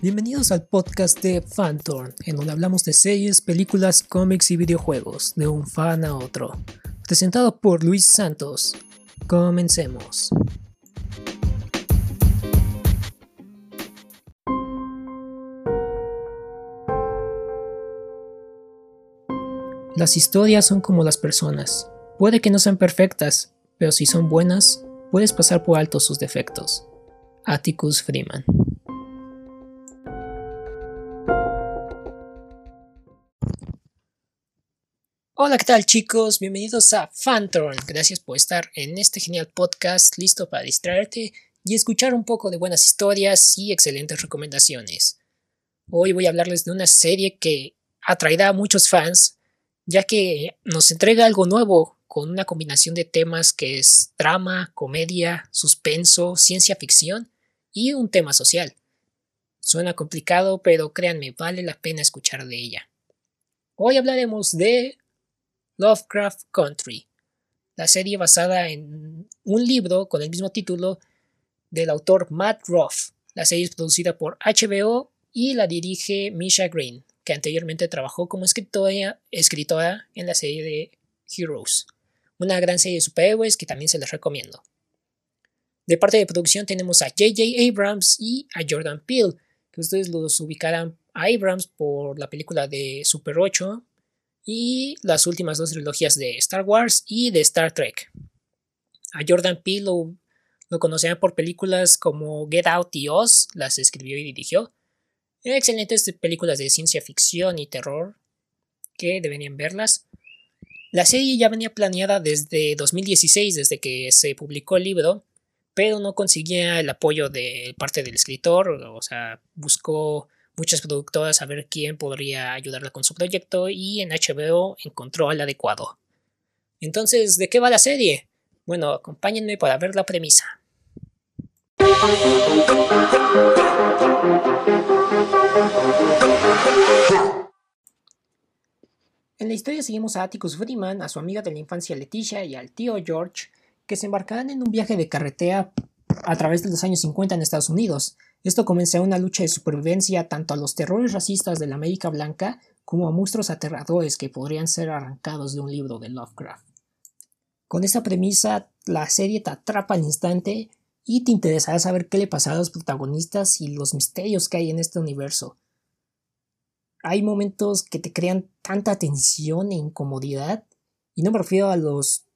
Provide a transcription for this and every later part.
Bienvenidos al podcast de Fantorn, en donde hablamos de series, películas, cómics y videojuegos, de un fan a otro. Presentado por Luis Santos. Comencemos. Las historias son como las personas. Puede que no sean perfectas, pero si son buenas, puedes pasar por alto sus defectos. Atticus Freeman. Hola, ¿qué tal chicos? Bienvenidos a Fantorn. Gracias por estar en este genial podcast listo para distraerte y escuchar un poco de buenas historias y excelentes recomendaciones. Hoy voy a hablarles de una serie que atraerá a muchos fans, ya que nos entrega algo nuevo con una combinación de temas que es drama, comedia, suspenso, ciencia ficción y un tema social. Suena complicado, pero créanme, vale la pena escuchar de ella. Hoy hablaremos de Lovecraft Country, la serie basada en un libro con el mismo título del autor Matt Ruff. La serie es producida por HBO y la dirige Misha Green, que anteriormente trabajó como escritora, escritora en la serie de Heroes, una gran serie de superhéroes que también se les recomiendo. De parte de producción tenemos a J.J. Abrams y a Jordan Peele, que ustedes los ubicarán a Abrams por la película de Super 8 y las últimas dos trilogías de Star Wars y de Star Trek. A Jordan Peele lo, lo conocían por películas como Get Out y Oz, las escribió y dirigió. Excelentes películas de ciencia ficción y terror que deberían verlas. La serie ya venía planeada desde 2016, desde que se publicó el libro, pero no conseguía el apoyo de parte del escritor, o sea, buscó muchas productoras a ver quién podría ayudarla con su proyecto y en HBO encontró al adecuado. Entonces, ¿de qué va la serie? Bueno, acompáñenme para ver la premisa. En la historia seguimos a Atticus Freeman, a su amiga de la infancia Leticia y al tío George, que se embarcarán en un viaje de carretera a través de los años 50 en Estados Unidos, esto comenzó una lucha de supervivencia tanto a los terrores racistas de la América Blanca como a monstruos aterradores que podrían ser arrancados de un libro de Lovecraft. Con esta premisa, la serie te atrapa al instante y te interesará saber qué le pasará a los protagonistas y los misterios que hay en este universo. Hay momentos que te crean tanta tensión e incomodidad, y no me refiero a los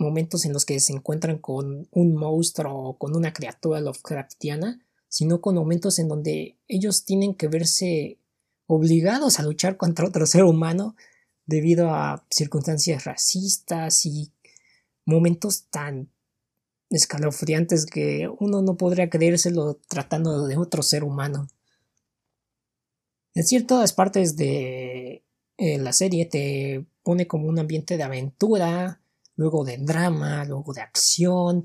momentos en los que se encuentran con un monstruo o con una criatura Lovecraftiana, sino con momentos en donde ellos tienen que verse obligados a luchar contra otro ser humano debido a circunstancias racistas y momentos tan escalofriantes que uno no podría creérselo tratando de otro ser humano. En ciertas partes de eh, la serie te pone como un ambiente de aventura, luego de drama, luego de acción,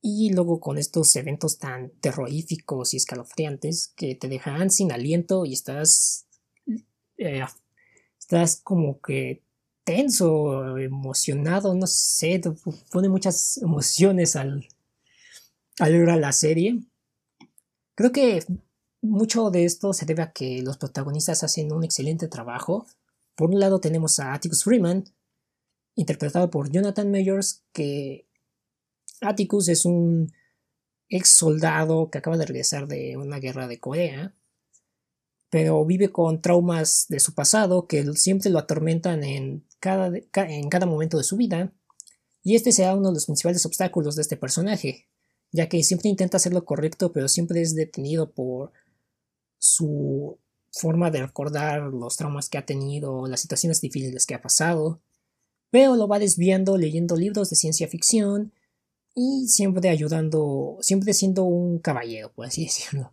y luego con estos eventos tan terroríficos y escalofriantes que te dejan sin aliento y estás. Eh, estás como que tenso, emocionado, no sé, pone muchas emociones al, al ver a la serie. Creo que mucho de esto se debe a que los protagonistas hacen un excelente trabajo. Por un lado tenemos a Atticus Freeman, interpretado por Jonathan Mayors, que Atticus es un ex soldado que acaba de regresar de una guerra de Corea, pero vive con traumas de su pasado que siempre lo atormentan en cada, en cada momento de su vida, y este será uno de los principales obstáculos de este personaje, ya que siempre intenta hacer lo correcto, pero siempre es detenido por su forma de recordar los traumas que ha tenido, las situaciones difíciles que ha pasado, pero lo va desviando leyendo libros de ciencia ficción, y siempre ayudando, siempre siendo un caballero, por así decirlo.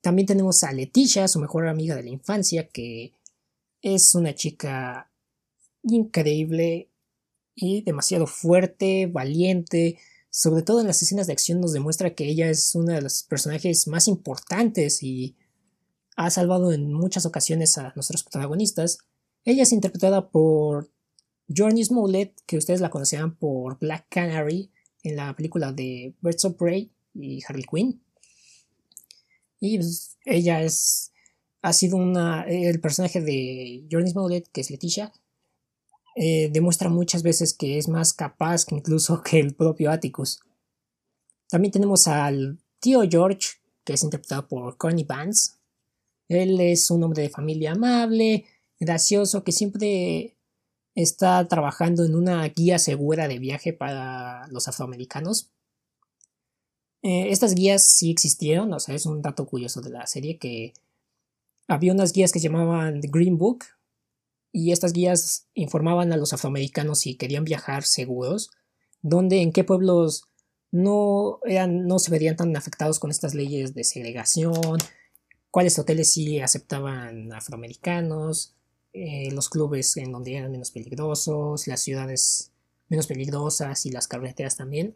También tenemos a Leticia, su mejor amiga de la infancia, que es una chica increíble y demasiado fuerte, valiente. Sobre todo en las escenas de acción nos demuestra que ella es una de los personajes más importantes y ha salvado en muchas ocasiones a nuestros protagonistas. Ella es interpretada por Journey Smollett, que ustedes la conocerán por Black Canary en la película de Birds of Prey y Harley Quinn. Y pues, ella es. Ha sido una. El personaje de Journey Smollett, que es Leticia, eh, demuestra muchas veces que es más capaz que incluso que el propio Atticus. También tenemos al tío George, que es interpretado por Connie Vance. Él es un hombre de familia amable, gracioso, que siempre está trabajando en una guía segura de viaje para los afroamericanos. Eh, estas guías sí existieron, o sea, es un dato curioso de la serie que había unas guías que se llamaban The Green Book y estas guías informaban a los afroamericanos si querían viajar seguros, dónde, en qué pueblos no, eran, no se verían tan afectados con estas leyes de segregación, cuáles hoteles sí aceptaban afroamericanos, eh, los clubes en donde eran menos peligrosos, las ciudades menos peligrosas y las carreteras también.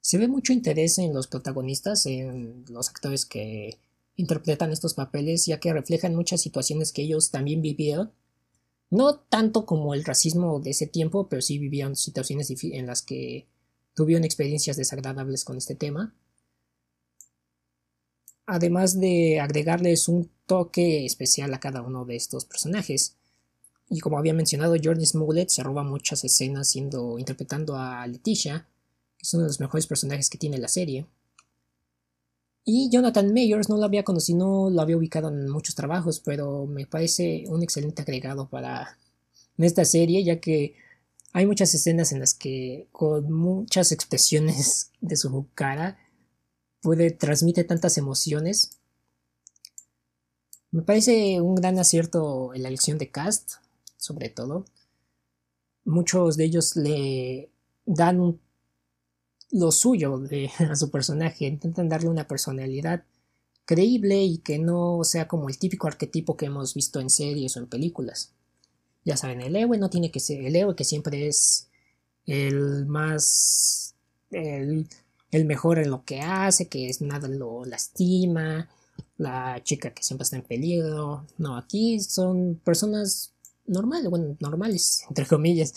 Se ve mucho interés en los protagonistas, en los actores que interpretan estos papeles, ya que reflejan muchas situaciones que ellos también vivieron. No tanto como el racismo de ese tiempo, pero sí vivieron situaciones en las que tuvieron experiencias desagradables con este tema. Además de agregarles un toque especial a cada uno de estos personajes. Y como había mencionado, Jordan Smollett se roba muchas escenas siendo interpretando a Leticia, es uno de los mejores personajes que tiene la serie. Y Jonathan Mayers no lo había conocido, no lo había ubicado en muchos trabajos, pero me parece un excelente agregado para esta serie, ya que hay muchas escenas en las que con muchas expresiones de su cara puede transmite tantas emociones. Me parece un gran acierto en la elección de cast, sobre todo. Muchos de ellos le dan lo suyo a su personaje, intentan darle una personalidad creíble y que no sea como el típico arquetipo que hemos visto en series o en películas. Ya saben, el héroe no tiene que ser el héroe que siempre es el más el mejor en lo que hace, que es nada lo lastima, la chica que siempre está en peligro. No, aquí son personas normales, bueno, normales, entre comillas,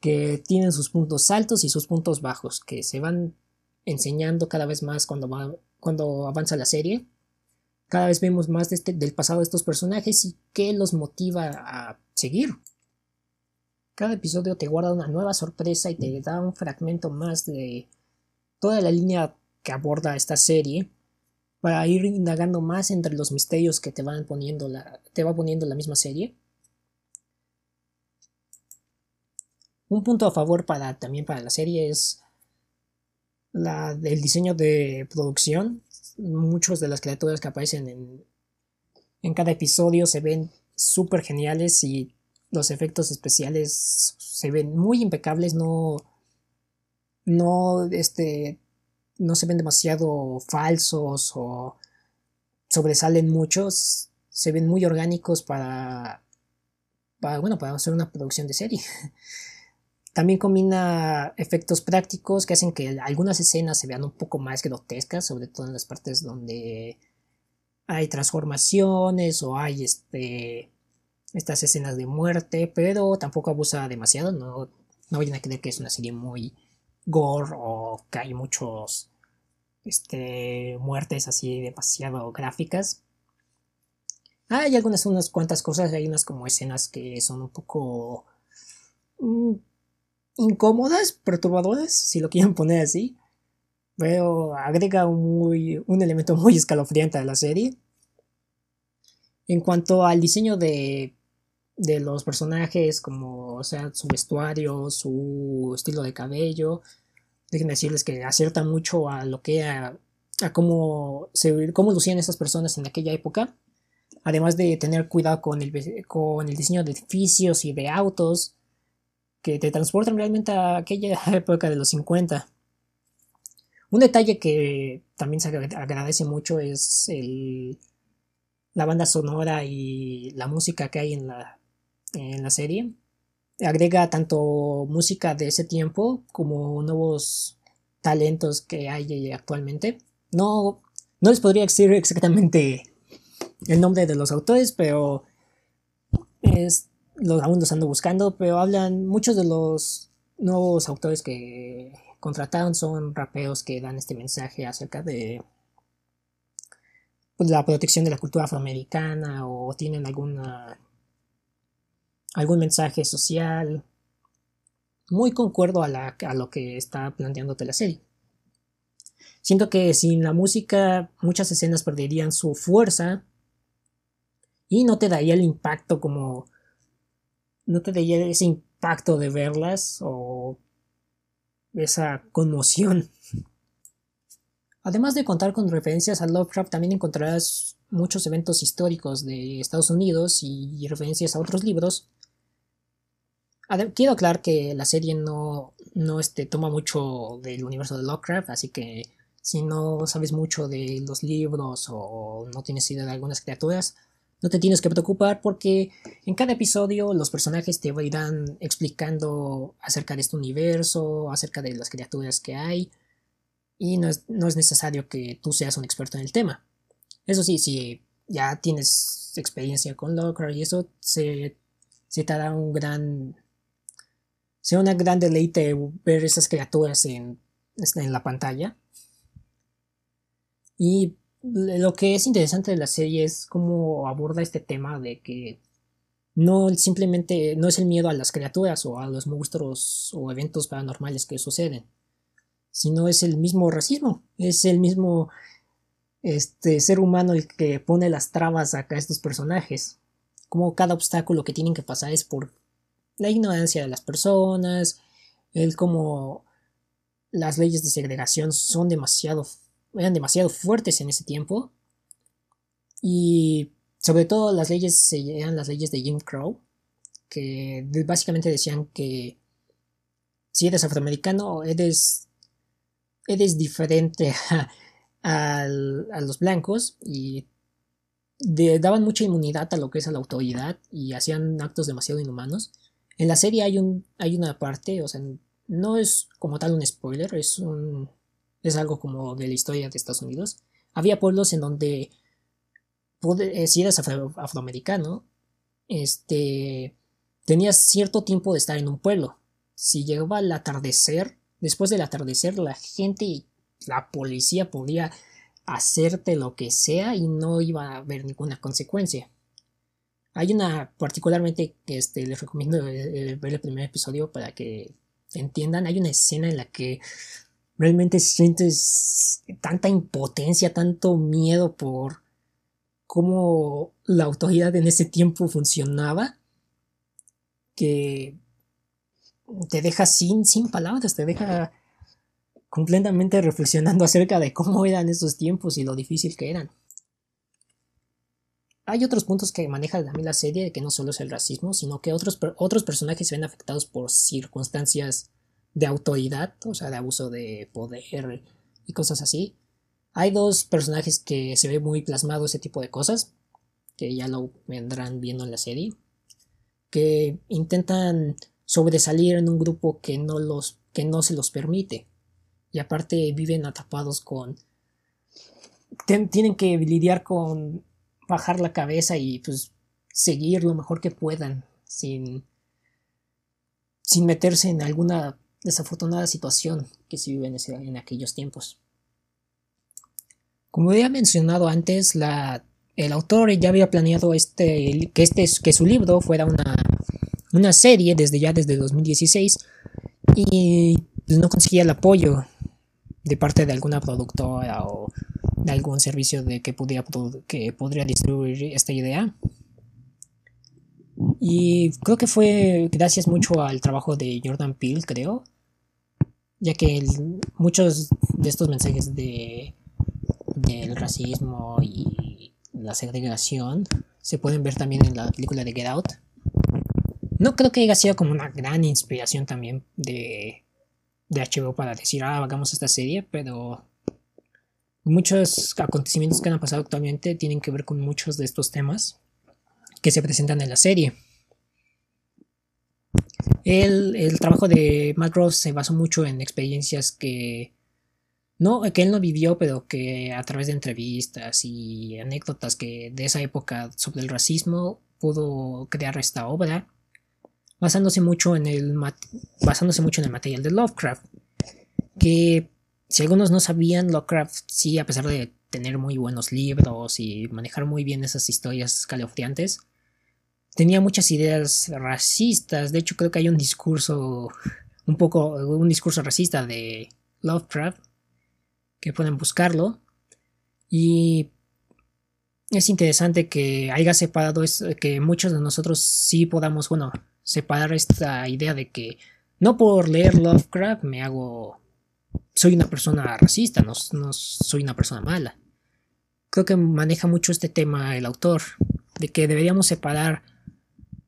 que tienen sus puntos altos y sus puntos bajos, que se van enseñando cada vez más cuando, va, cuando avanza la serie. Cada vez vemos más este, del pasado de estos personajes y qué los motiva a seguir. Cada episodio te guarda una nueva sorpresa y te da un fragmento más de toda la línea que aborda esta serie para ir indagando más entre los misterios que te van poniendo la, te va poniendo la misma serie. Un punto a favor para, también para la serie es la, el diseño de producción. Muchas de las criaturas que aparecen en, en cada episodio se ven súper geniales y los efectos especiales se ven muy impecables, no, no, este, no se ven demasiado falsos o sobresalen muchos, se ven muy orgánicos para, para bueno, para hacer una producción de serie. También combina efectos prácticos que hacen que algunas escenas se vean un poco más grotescas, sobre todo en las partes donde hay transformaciones o hay este, estas escenas de muerte, pero tampoco abusa demasiado, no, no vayan a creer que es una serie muy gore o que hay muchos este, muertes así demasiado gráficas. Hay algunas unas cuantas cosas, hay unas como escenas que son un poco mm, incómodas, perturbadoras, si lo quieren poner así. Pero agrega un, muy, un elemento muy escalofriante a la serie. En cuanto al diseño de, de los personajes, como o sea, su vestuario, su estilo de cabello, déjenme decirles que acierta mucho a lo que a, a cómo, se, cómo lucían esas personas en aquella época. Además de tener cuidado con el, con el diseño de edificios y de autos, que te transportan realmente a aquella época de los 50. Un detalle que también se agradece mucho es el, la banda sonora y la música que hay en la, en la serie. Agrega tanto música de ese tiempo como nuevos talentos que hay actualmente. No, no les podría decir exactamente el nombre de los autores, pero es, los, aún los ando buscando, pero hablan muchos de los nuevos autores que contrataron son rapeos que dan este mensaje acerca de la protección de la cultura afroamericana o tienen alguna algún mensaje social muy concuerdo a, a lo que está planteándote la serie. Siento que sin la música muchas escenas perderían su fuerza y no te daría el impacto como... no te daría ese impacto de verlas o esa conmoción. Además de contar con referencias a Lovecraft, también encontrarás muchos eventos históricos de Estados Unidos y referencias a otros libros quiero aclarar que la serie no, no este, toma mucho del universo de Lovecraft, así que si no sabes mucho de los libros o no tienes idea de algunas criaturas, no te tienes que preocupar porque en cada episodio los personajes te irán explicando acerca de este universo, acerca de las criaturas que hay, y no es, no es necesario que tú seas un experto en el tema. Eso sí, si ya tienes experiencia con Lovecraft y eso, se, se te da un gran sea una gran deleite ver esas criaturas en, en la pantalla. Y lo que es interesante de la serie es cómo aborda este tema de que no simplemente no es el miedo a las criaturas o a los monstruos o eventos paranormales que suceden, sino es el mismo racismo, es el mismo este ser humano el que pone las trabas a estos personajes. Como cada obstáculo que tienen que pasar es por la ignorancia de las personas, el cómo las leyes de segregación son demasiado, eran demasiado fuertes en ese tiempo. Y sobre todo las leyes eran las leyes de Jim Crow, que básicamente decían que si eres afroamericano eres, eres diferente a, los blancos y daban mucha inmunidad a lo que es a la autoridad y hacían actos demasiado inhumanos. En la serie hay, un, hay una parte, o sea, no es como tal un spoiler, es, un, es algo como de la historia de Estados Unidos. Había pueblos en donde, eh, si eras afroamericano, este, tenías cierto tiempo de estar en un pueblo. Si llegaba el atardecer, después del atardecer, la gente y la policía podía hacerte lo que sea y no iba a haber ninguna consecuencia. Hay una particularmente que este, les recomiendo eh, eh, ver el primer episodio para que entiendan. Hay una escena en la que realmente sientes tanta impotencia, tanto miedo por cómo la autoridad en ese tiempo funcionaba que te deja sin, sin palabras, te deja completamente reflexionando acerca de cómo eran esos tiempos y lo difícil que eran hay otros puntos que maneja también la serie, que no solo es el racismo, sino que otros, otros personajes se ven afectados por circunstancias de autoridad, o sea, de abuso de poder y cosas así. Hay dos personajes que se ve muy plasmado ese tipo de cosas, que ya lo vendrán viendo en la serie, que intentan sobresalir en un grupo que no, los, que no se los permite. Y aparte viven atrapados con... tienen que lidiar con bajar la cabeza y pues seguir lo mejor que puedan sin, sin meterse en alguna desafortunada situación que se vive en, aquellos tiempos. Como había mencionado antes, la, el autor ya había planeado este, que, este, que su libro fuera una, una serie desde ya desde 2016 y pues, no conseguía el apoyo de parte de alguna productora o de algún servicio de que, podría, que podría distribuir esta idea. Y creo que fue gracias mucho al trabajo de Jordan Peele, creo, ya que muchos de estos mensajes de del racismo y la segregación se pueden ver también en la película de Get Out. No creo que haya sido como una gran inspiración también de, de HBO para decir, ah, hagamos esta serie, pero Muchos acontecimientos que han pasado actualmente tienen que ver con muchos de estos temas que se presentan en la serie. El, trabajo de Matt Ross se basó mucho en experiencias que no que él no vivió, pero que a través de entrevistas y anécdotas que de esa época sobre el racismo pudo crear esta obra, basándose mucho en el basándose mucho en el material de Lovecraft, que si algunos no sabían, Lovecraft sí, a pesar de tener muy buenos libros y manejar muy bien esas historias escalofriantes, tenía muchas ideas racistas. De hecho, creo que hay un discurso, un poco, un discurso racista de Lovecraft, que pueden buscarlo. Y es interesante que haya separado, que muchos de nosotros sí podamos, bueno, separar esta idea de que no por leer Lovecraft me hago, soy una persona racista, no, soy una persona mala. Creo que maneja mucho este tema el autor, de que deberíamos separar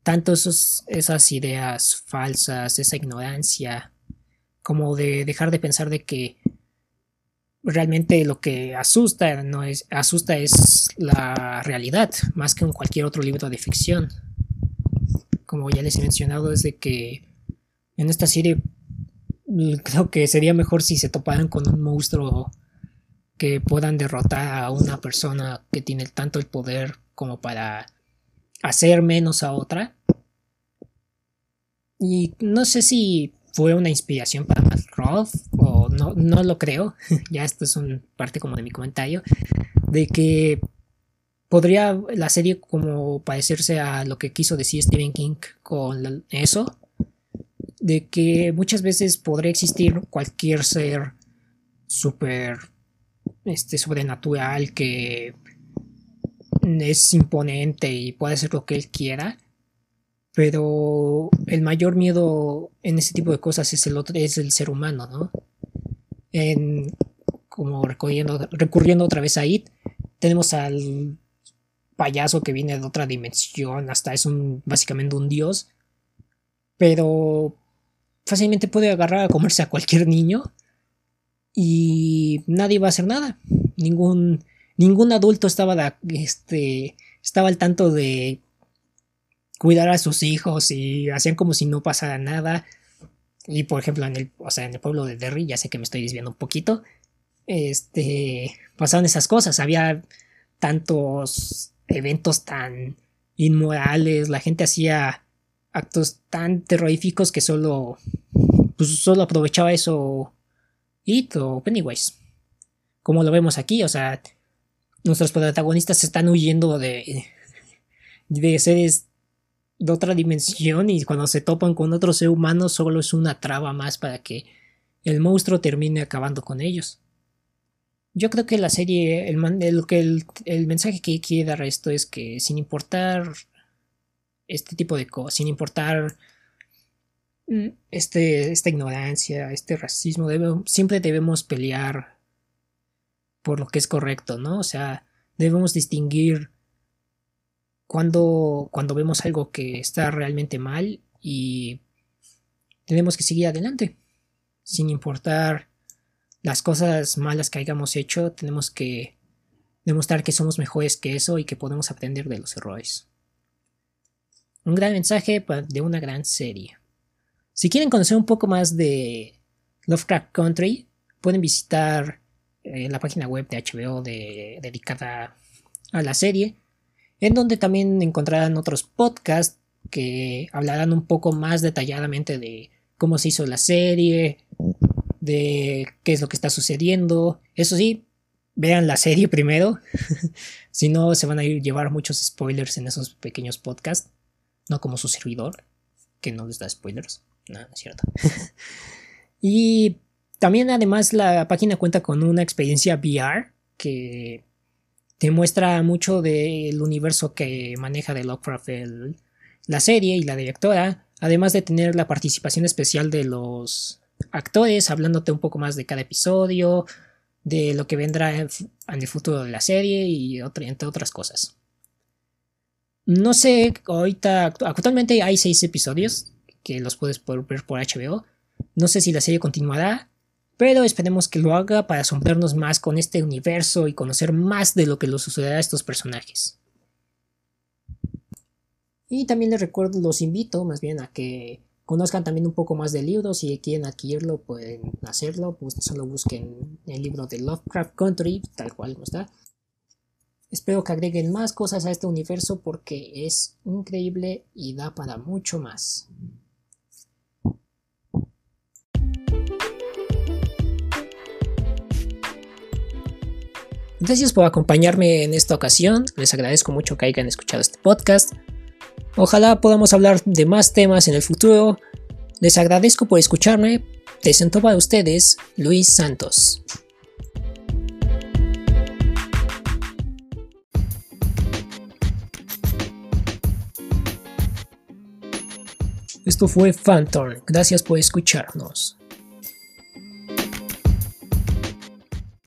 tanto esas ideas falsas, esa ignorancia, como de dejar de pensar de que realmente lo que asusta no es asusta es la realidad más que en cualquier otro libro de ficción como ya les he mencionado es de que en esta serie creo que sería mejor si se toparan con un monstruo que puedan derrotar a una persona que tiene tanto el poder como para hacer menos a otra. Y no sé si fue una inspiración para Roth o no, no lo creo, ya esto es un parte como de mi comentario, de que podría la serie como parecerse a lo que quiso decir Stephen King con eso, de que muchas veces podría existir cualquier ser súper este, sobrenatural que es imponente y puede hacer lo que él quiera, pero el mayor miedo en ese tipo de cosas es el otro, es el ser humano, ¿no? En, como recurriendo, recurriendo otra vez a It, tenemos al payaso que viene de otra dimensión, hasta es un básicamente un dios, pero fácilmente puede agarrar a comerse a cualquier niño y nadie va a hacer nada. Ningún ningún adulto estaba este estaba al tanto de cuidar a sus hijos y hacían como si no pasara nada. Y por ejemplo, en el, o sea, en el pueblo de Derry, ya sé que me estoy desviando un poquito, este, pasaban esas cosas, había tantos eventos tan inmorales, la gente hacía actos tan terroríficos que solo, pues solo aprovechaba eso It o Pennywise. Como lo vemos aquí, o sea, nuestros protagonistas están huyendo de, de seres de otra dimensión y cuando se topan con otro ser humano solo es una traba más para que el monstruo termine acabando con ellos. Yo creo que la serie, el, que el, mensaje que quiere dar esto es que sin importar este tipo de cosas, sin importar mm, este, esta ignorancia, este racismo, siempre debemos pelear por lo que es correcto, ¿no? O sea, debemos distinguir cuando, cuando vemos algo que está realmente mal y tenemos que seguir adelante. Sin importar las cosas malas que hayamos hecho, tenemos que demostrar que somos mejores que eso y que podemos aprender de los errores. Un gran mensaje de una gran serie. Si quieren conocer un poco más de Lovecraft Country, pueden visitar eh, la página web de HBO dedicada a la serie en donde también encontrarán otros podcasts que hablarán un poco más detalladamente de cómo se hizo la serie, de qué es lo que está sucediendo. Eso sí, vean la serie primero, si no se van a ir llevar muchos spoilers en esos pequeños podcasts, no como su servidor, que no les da spoilers. No, no es cierto. y también además la página cuenta con una experiencia VR que te muestra mucho del universo que maneja de Lovecraft la serie y la directora, además de tener la participación especial de los actores, hablándote un poco más de cada episodio, de lo que vendrá en, el futuro de la serie y entre otras cosas. No sé, ahorita actualmente hay seis episodios que los puedes ver por HBO. No sé si la serie continuará, pero esperemos que lo haga para asombrarnos más con este universo y conocer más de lo que le sucederá a estos personajes. Y también les recuerdo, los invito más bien a que conozcan también un poco más del libro. Si quieren adquirirlo, pueden hacerlo. Pues solo busquen el libro de Lovecraft Country, tal cual está. Espero que agreguen más cosas a este universo porque es increíble y da para mucho más. Gracias por acompañarme en esta ocasión, les agradezco mucho que hayan escuchado este podcast. Ojalá podamos hablar de más temas en el futuro. Les agradezco por escucharme. Presento para ustedes Luis Santos. Esto fue Phantom. Gracias por escucharnos.